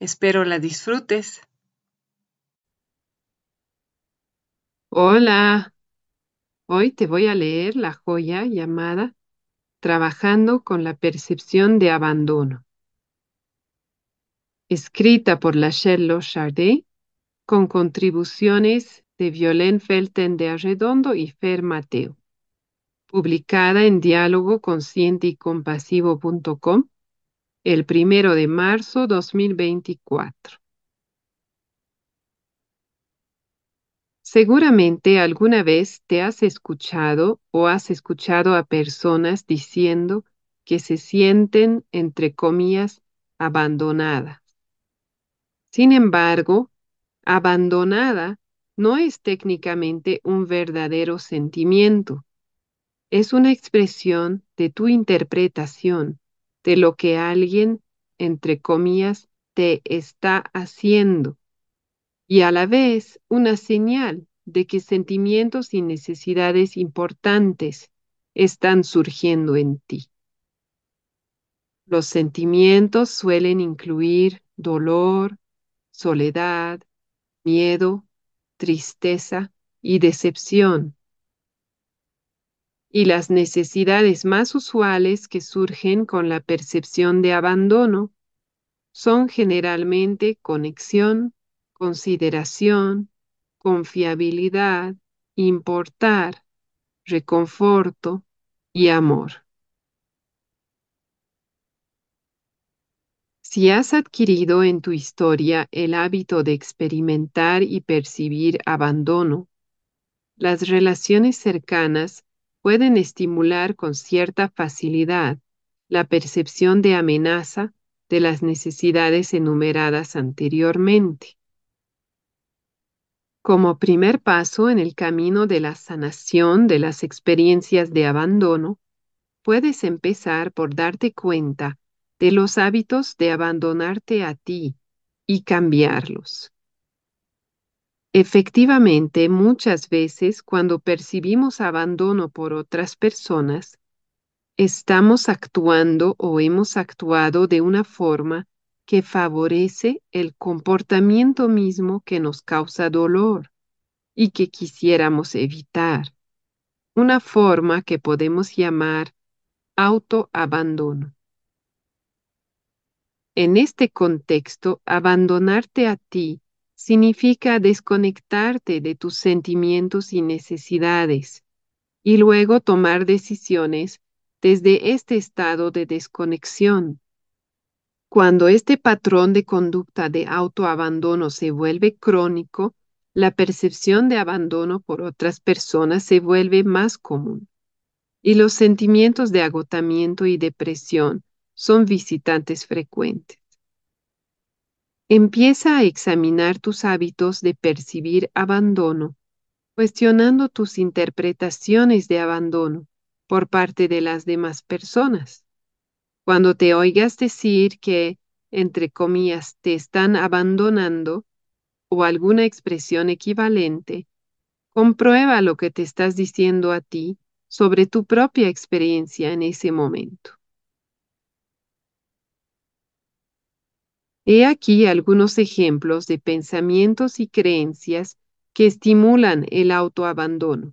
Espero la disfrutes. Hola, hoy te voy a leer la joya llamada Trabajando con la percepción de abandono, escrita por Lachelle Chardet con contribuciones de Violén Felten de Arredondo y Fer Mateo, publicada en diálogo consciente y compasivo.com el primero de marzo 2024. Seguramente alguna vez te has escuchado o has escuchado a personas diciendo que se sienten, entre comillas, abandonadas. Sin embargo, abandonada no es técnicamente un verdadero sentimiento. Es una expresión de tu interpretación de lo que alguien, entre comillas, te está haciendo y a la vez una señal de que sentimientos y necesidades importantes están surgiendo en ti. Los sentimientos suelen incluir dolor, soledad, miedo, tristeza y decepción y las necesidades más usuales que surgen con la percepción de abandono son generalmente conexión, consideración, confiabilidad, importar, reconforto y amor. Si has adquirido en tu historia el hábito de experimentar y percibir abandono, las relaciones cercanas pueden estimular con cierta facilidad la percepción de amenaza de las necesidades enumeradas anteriormente. Como primer paso en el camino de la sanación de las experiencias de abandono, puedes empezar por darte cuenta de los hábitos de abandonarte a ti y cambiarlos. Efectivamente, muchas veces cuando percibimos abandono por otras personas, estamos actuando o hemos actuado de una forma que favorece el comportamiento mismo que nos causa dolor y que quisiéramos evitar, una forma que podemos llamar autoabandono. En este contexto, abandonarte a ti significa desconectarte de tus sentimientos y necesidades y luego tomar decisiones desde este estado de desconexión. Cuando este patrón de conducta de autoabandono se vuelve crónico, la percepción de abandono por otras personas se vuelve más común y los sentimientos de agotamiento y depresión son visitantes frecuentes. Empieza a examinar tus hábitos de percibir abandono, cuestionando tus interpretaciones de abandono por parte de las demás personas. Cuando te oigas decir que, entre comillas, te están abandonando o alguna expresión equivalente, comprueba lo que te estás diciendo a ti sobre tu propia experiencia en ese momento. He aquí algunos ejemplos de pensamientos y creencias que estimulan el autoabandono,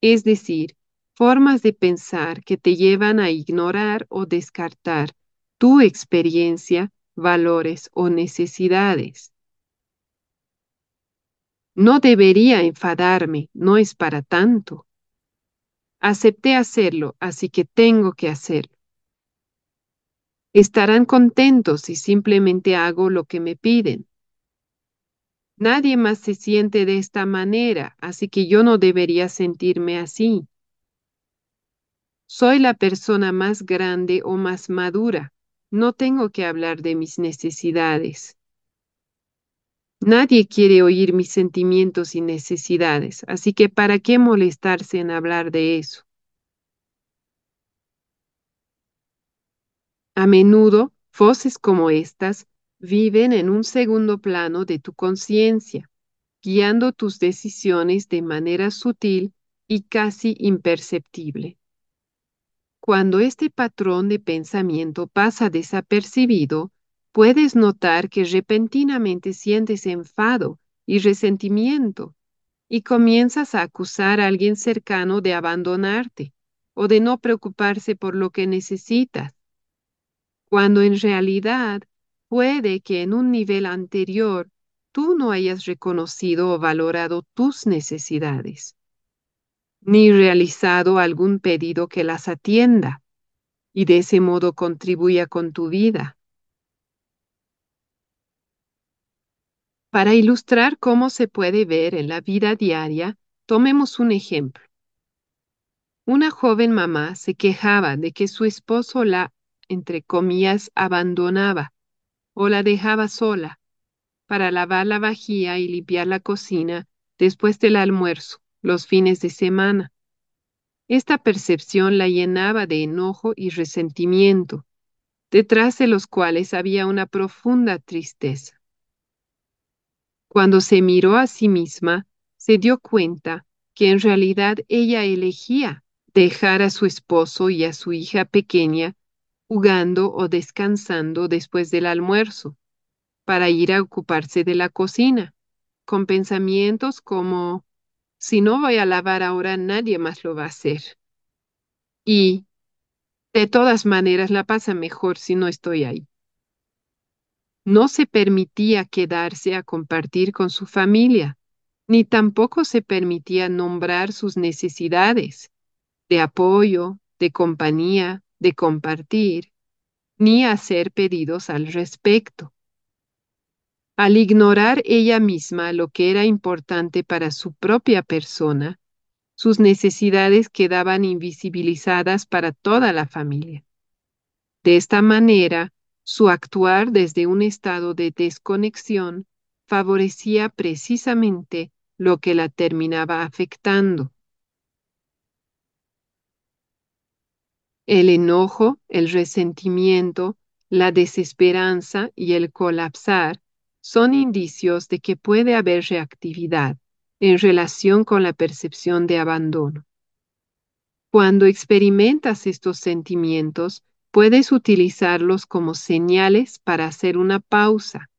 es decir, formas de pensar que te llevan a ignorar o descartar tu experiencia, valores o necesidades. No debería enfadarme, no es para tanto. Acepté hacerlo, así que tengo que hacerlo. Estarán contentos si simplemente hago lo que me piden. Nadie más se siente de esta manera, así que yo no debería sentirme así. Soy la persona más grande o más madura. No tengo que hablar de mis necesidades. Nadie quiere oír mis sentimientos y necesidades, así que ¿para qué molestarse en hablar de eso? A menudo, voces como estas viven en un segundo plano de tu conciencia, guiando tus decisiones de manera sutil y casi imperceptible. Cuando este patrón de pensamiento pasa desapercibido, puedes notar que repentinamente sientes enfado y resentimiento y comienzas a acusar a alguien cercano de abandonarte o de no preocuparse por lo que necesitas cuando en realidad puede que en un nivel anterior tú no hayas reconocido o valorado tus necesidades, ni realizado algún pedido que las atienda y de ese modo contribuya con tu vida. Para ilustrar cómo se puede ver en la vida diaria, tomemos un ejemplo. Una joven mamá se quejaba de que su esposo la entre comillas, abandonaba o la dejaba sola para lavar la vajilla y limpiar la cocina después del almuerzo, los fines de semana. Esta percepción la llenaba de enojo y resentimiento, detrás de los cuales había una profunda tristeza. Cuando se miró a sí misma, se dio cuenta que en realidad ella elegía dejar a su esposo y a su hija pequeña jugando o descansando después del almuerzo, para ir a ocuparse de la cocina, con pensamientos como, si no voy a lavar ahora, nadie más lo va a hacer. Y, de todas maneras, la pasa mejor si no estoy ahí. No se permitía quedarse a compartir con su familia, ni tampoco se permitía nombrar sus necesidades de apoyo, de compañía, de compartir, ni hacer pedidos al respecto. Al ignorar ella misma lo que era importante para su propia persona, sus necesidades quedaban invisibilizadas para toda la familia. De esta manera, su actuar desde un estado de desconexión favorecía precisamente lo que la terminaba afectando. El enojo, el resentimiento, la desesperanza y el colapsar son indicios de que puede haber reactividad en relación con la percepción de abandono. Cuando experimentas estos sentimientos, puedes utilizarlos como señales para hacer una pausa,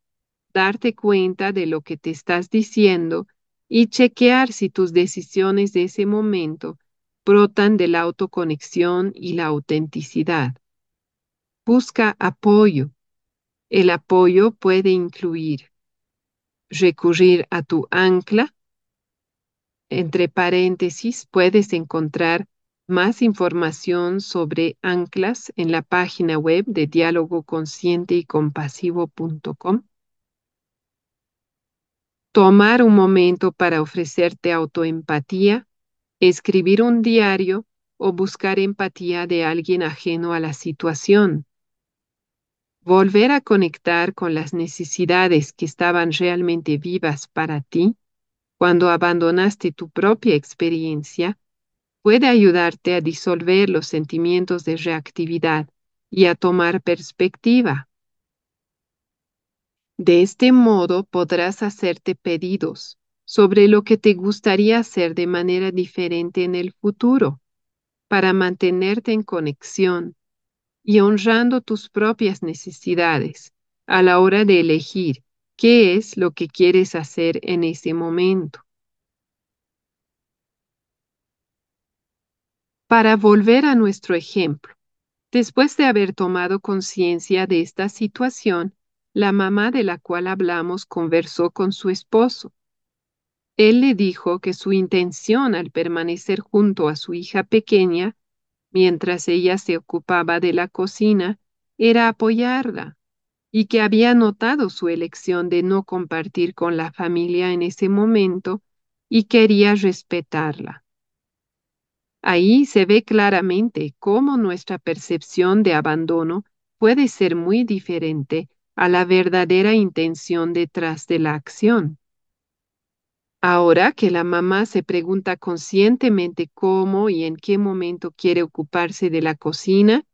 darte cuenta de lo que te estás diciendo y chequear si tus decisiones de ese momento brotan de la autoconexión y la autenticidad. Busca apoyo. El apoyo puede incluir recurrir a tu ancla. Entre paréntesis puedes encontrar más información sobre anclas en la página web de diálogo consciente y compasivo.com. Tomar un momento para ofrecerte autoempatía escribir un diario o buscar empatía de alguien ajeno a la situación. Volver a conectar con las necesidades que estaban realmente vivas para ti cuando abandonaste tu propia experiencia puede ayudarte a disolver los sentimientos de reactividad y a tomar perspectiva. De este modo podrás hacerte pedidos sobre lo que te gustaría hacer de manera diferente en el futuro para mantenerte en conexión y honrando tus propias necesidades a la hora de elegir qué es lo que quieres hacer en ese momento. Para volver a nuestro ejemplo, después de haber tomado conciencia de esta situación, la mamá de la cual hablamos conversó con su esposo él le dijo que su intención al permanecer junto a su hija pequeña, mientras ella se ocupaba de la cocina, era apoyarla, y que había notado su elección de no compartir con la familia en ese momento y quería respetarla. Ahí se ve claramente cómo nuestra percepción de abandono puede ser muy diferente a la verdadera intención detrás de la acción. Ahora que la mamá se pregunta conscientemente cómo y en qué momento quiere ocuparse de la cocina,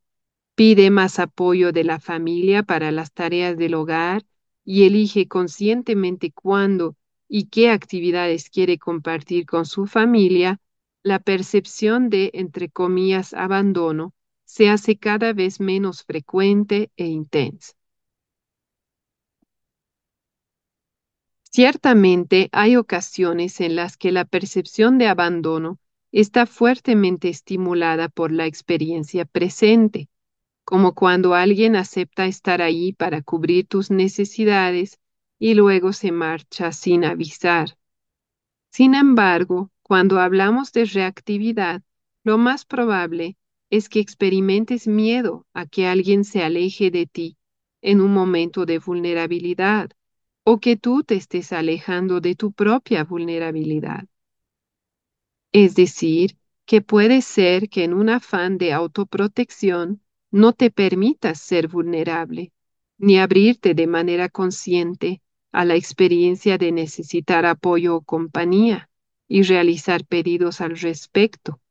pide más apoyo de la familia para las tareas del hogar y elige conscientemente cuándo y qué actividades quiere compartir con su familia, la percepción de, entre comillas, abandono se hace cada vez menos frecuente e intensa. Ciertamente hay ocasiones en las que la percepción de abandono está fuertemente estimulada por la experiencia presente, como cuando alguien acepta estar ahí para cubrir tus necesidades y luego se marcha sin avisar. Sin embargo, cuando hablamos de reactividad, lo más probable es que experimentes miedo a que alguien se aleje de ti en un momento de vulnerabilidad o que tú te estés alejando de tu propia vulnerabilidad. Es decir, que puede ser que en un afán de autoprotección no te permitas ser vulnerable, ni abrirte de manera consciente a la experiencia de necesitar apoyo o compañía y realizar pedidos al respecto,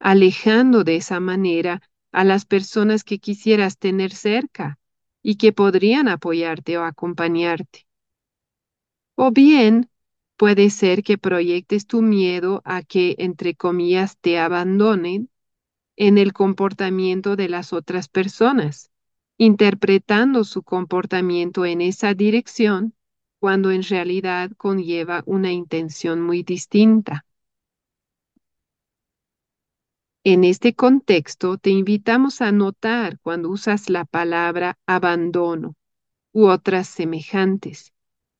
alejando de esa manera a las personas que quisieras tener cerca y que podrían apoyarte o acompañarte. O bien, puede ser que proyectes tu miedo a que, entre comillas, te abandonen en el comportamiento de las otras personas, interpretando su comportamiento en esa dirección cuando en realidad conlleva una intención muy distinta. En este contexto, te invitamos a notar cuando usas la palabra abandono u otras semejantes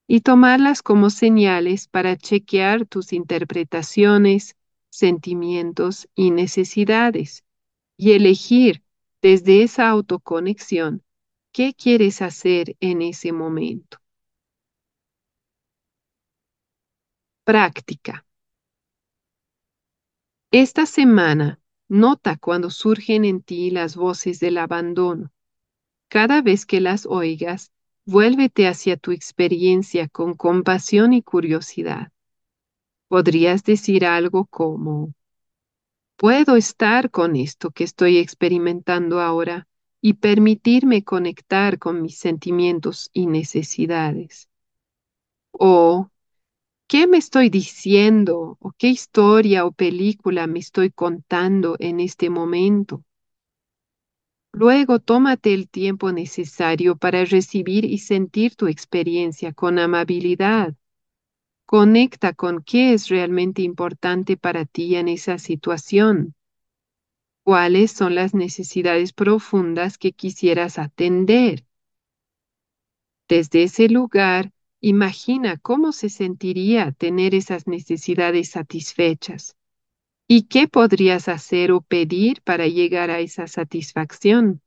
y tomarlas como señales para chequear tus interpretaciones, sentimientos y necesidades y elegir desde esa autoconexión qué quieres hacer en ese momento. Práctica. Esta semana Nota cuando surgen en ti las voces del abandono. Cada vez que las oigas, vuélvete hacia tu experiencia con compasión y curiosidad. Podrías decir algo como, puedo estar con esto que estoy experimentando ahora y permitirme conectar con mis sentimientos y necesidades. O ¿Qué me estoy diciendo o qué historia o película me estoy contando en este momento? Luego tómate el tiempo necesario para recibir y sentir tu experiencia con amabilidad. Conecta con qué es realmente importante para ti en esa situación. ¿Cuáles son las necesidades profundas que quisieras atender? Desde ese lugar, Imagina cómo se sentiría tener esas necesidades satisfechas y qué podrías hacer o pedir para llegar a esa satisfacción.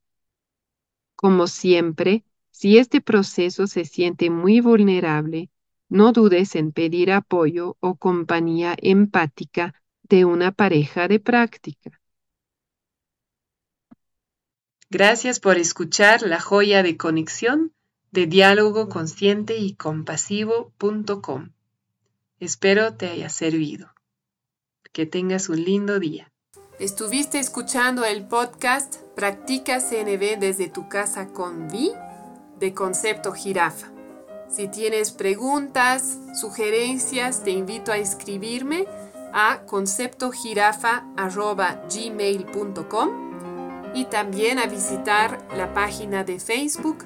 Como siempre, si este proceso se siente muy vulnerable, no dudes en pedir apoyo o compañía empática de una pareja de práctica. Gracias por escuchar La Joya de Conexión de diálogo consciente y compasivo.com. Espero te haya servido. Que tengas un lindo día. Estuviste escuchando el podcast Practica CNB desde tu casa con Vi de Concepto Jirafa. Si tienes preguntas, sugerencias, te invito a escribirme a conceptojirafa.gmail.com y también a visitar la página de Facebook